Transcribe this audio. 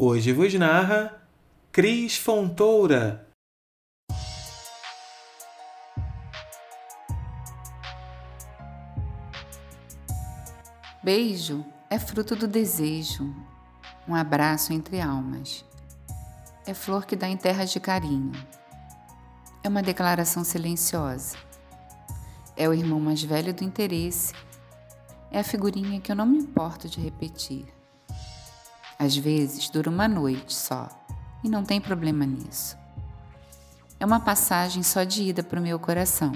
Hoje vos narra Cris Fontoura. Beijo é fruto do desejo, um abraço entre almas. É flor que dá em terras de carinho. É uma declaração silenciosa. É o irmão mais velho do interesse. É a figurinha que eu não me importo de repetir. Às vezes dura uma noite só, e não tem problema nisso. É uma passagem só de ida para o meu coração